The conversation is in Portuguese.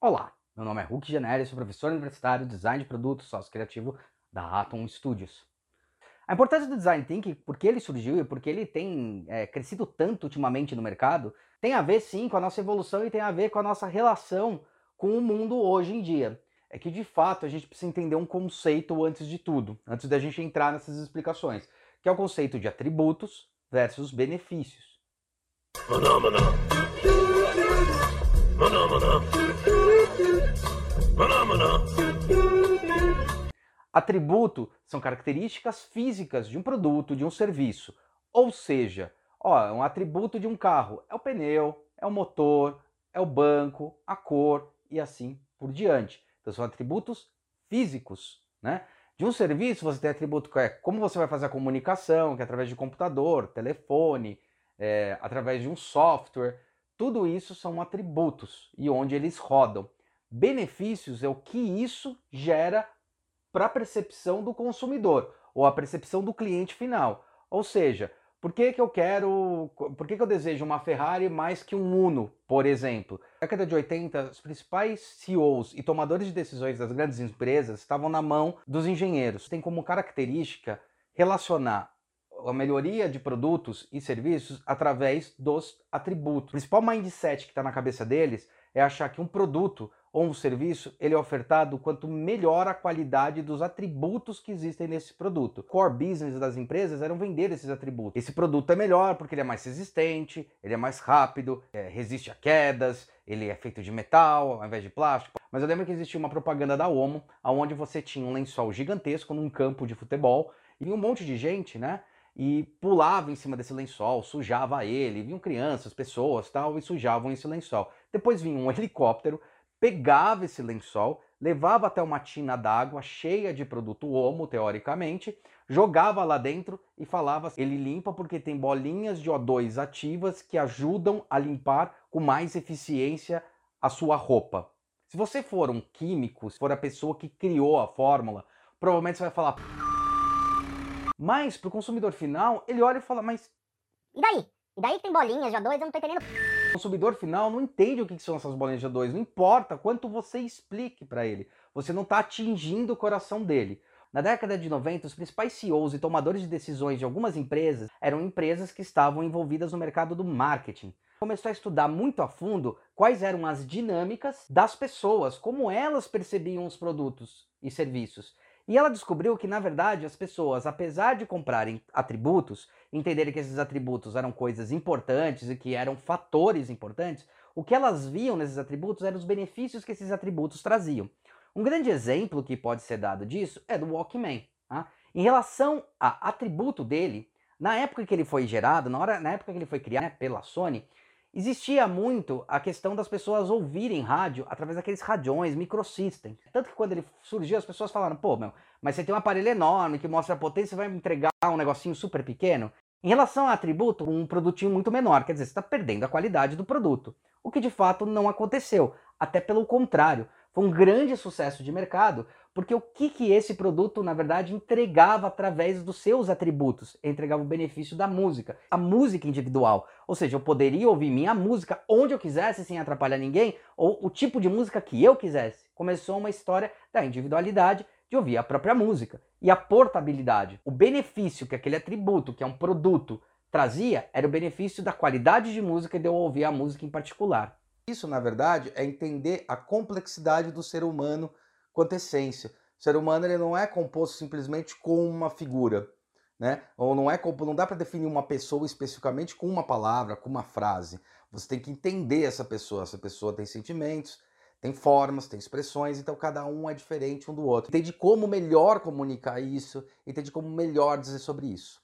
Olá, meu nome é Hulk Generi, sou professor universitário de design de produto sócio criativo da Atom Studios. A importância do design thinking, porque ele surgiu e porque ele tem é, crescido tanto ultimamente no mercado, tem a ver sim com a nossa evolução e tem a ver com a nossa relação com o mundo hoje em dia. É que de fato a gente precisa entender um conceito antes de tudo, antes da gente entrar nessas explicações, que é o conceito de atributos versus benefícios. Maná. Atributo são características físicas de um produto, de um serviço. Ou seja, ó, um atributo de um carro é o pneu, é o motor, é o banco, a cor e assim por diante. Então são atributos físicos, né? De um serviço você tem atributo que é como você vai fazer a comunicação, que é através de computador, telefone, é, através de um software. Tudo isso são atributos e onde eles rodam. Benefícios é o que isso gera para a percepção do consumidor ou a percepção do cliente final. Ou seja, por que, que eu quero, por que, que eu desejo uma Ferrari mais que um Uno, por exemplo? Na década de 80, os principais CEOs e tomadores de decisões das grandes empresas estavam na mão dos engenheiros. Tem como característica relacionar a melhoria de produtos e serviços através dos atributos. O principal mindset que está na cabeça deles é achar que um produto ou um serviço ele é ofertado quanto melhor a qualidade dos atributos que existem nesse produto. O core business das empresas eram vender esses atributos. Esse produto é melhor porque ele é mais resistente, ele é mais rápido, é, resiste a quedas, ele é feito de metal ao invés de plástico. Mas eu lembro que existia uma propaganda da Omo, onde você tinha um lençol gigantesco num campo de futebol e um monte de gente, né? e pulava em cima desse lençol, sujava ele, vinham crianças, pessoas, tal, e sujavam esse lençol. Depois vinha um helicóptero, pegava esse lençol, levava até uma tina d'água cheia de produto homo, teoricamente, jogava lá dentro e falava: ele limpa porque tem bolinhas de O2 ativas que ajudam a limpar com mais eficiência a sua roupa. Se você for um químico, se for a pessoa que criou a fórmula, provavelmente você vai falar. Mas para o consumidor final, ele olha e fala: mas. E daí? E daí que tem bolinhas de O2, eu não tô entendendo. O consumidor final não entende o que são essas bolinhas de O2, não importa quanto você explique para ele, você não está atingindo o coração dele. Na década de 90, os principais CEOs e tomadores de decisões de algumas empresas eram empresas que estavam envolvidas no mercado do marketing. Começou a estudar muito a fundo quais eram as dinâmicas das pessoas, como elas percebiam os produtos e serviços. E ela descobriu que, na verdade, as pessoas, apesar de comprarem atributos, entenderem que esses atributos eram coisas importantes e que eram fatores importantes, o que elas viam nesses atributos eram os benefícios que esses atributos traziam. Um grande exemplo que pode ser dado disso é do Walkman. Tá? Em relação ao atributo dele, na época que ele foi gerado, na, hora, na época que ele foi criado né, pela Sony, existia muito a questão das pessoas ouvirem rádio através daqueles radiões, microsystems. Tanto que quando ele surgiu, as pessoas falaram, pô, meu, mas você tem um aparelho enorme que mostra a potência, vai me entregar um negocinho super pequeno? Em relação ao atributo, um produtinho muito menor, quer dizer, você está perdendo a qualidade do produto. O que de fato não aconteceu, até pelo contrário. Foi um grande sucesso de mercado, porque o que, que esse produto, na verdade, entregava através dos seus atributos? Entregava o benefício da música, a música individual. Ou seja, eu poderia ouvir minha música onde eu quisesse, sem atrapalhar ninguém, ou o tipo de música que eu quisesse. Começou uma história da individualidade de ouvir a própria música. E a portabilidade, o benefício que aquele atributo, que é um produto, trazia, era o benefício da qualidade de música e de eu ouvir a música em particular. Isso, na verdade, é entender a complexidade do ser humano quanto essência. O ser humano ele não é composto simplesmente com uma figura, né? Ou não é não dá para definir uma pessoa especificamente com uma palavra, com uma frase. Você tem que entender essa pessoa. Essa pessoa tem sentimentos, tem formas, tem expressões, então cada um é diferente um do outro. Entende como melhor comunicar isso, entende como melhor dizer sobre isso.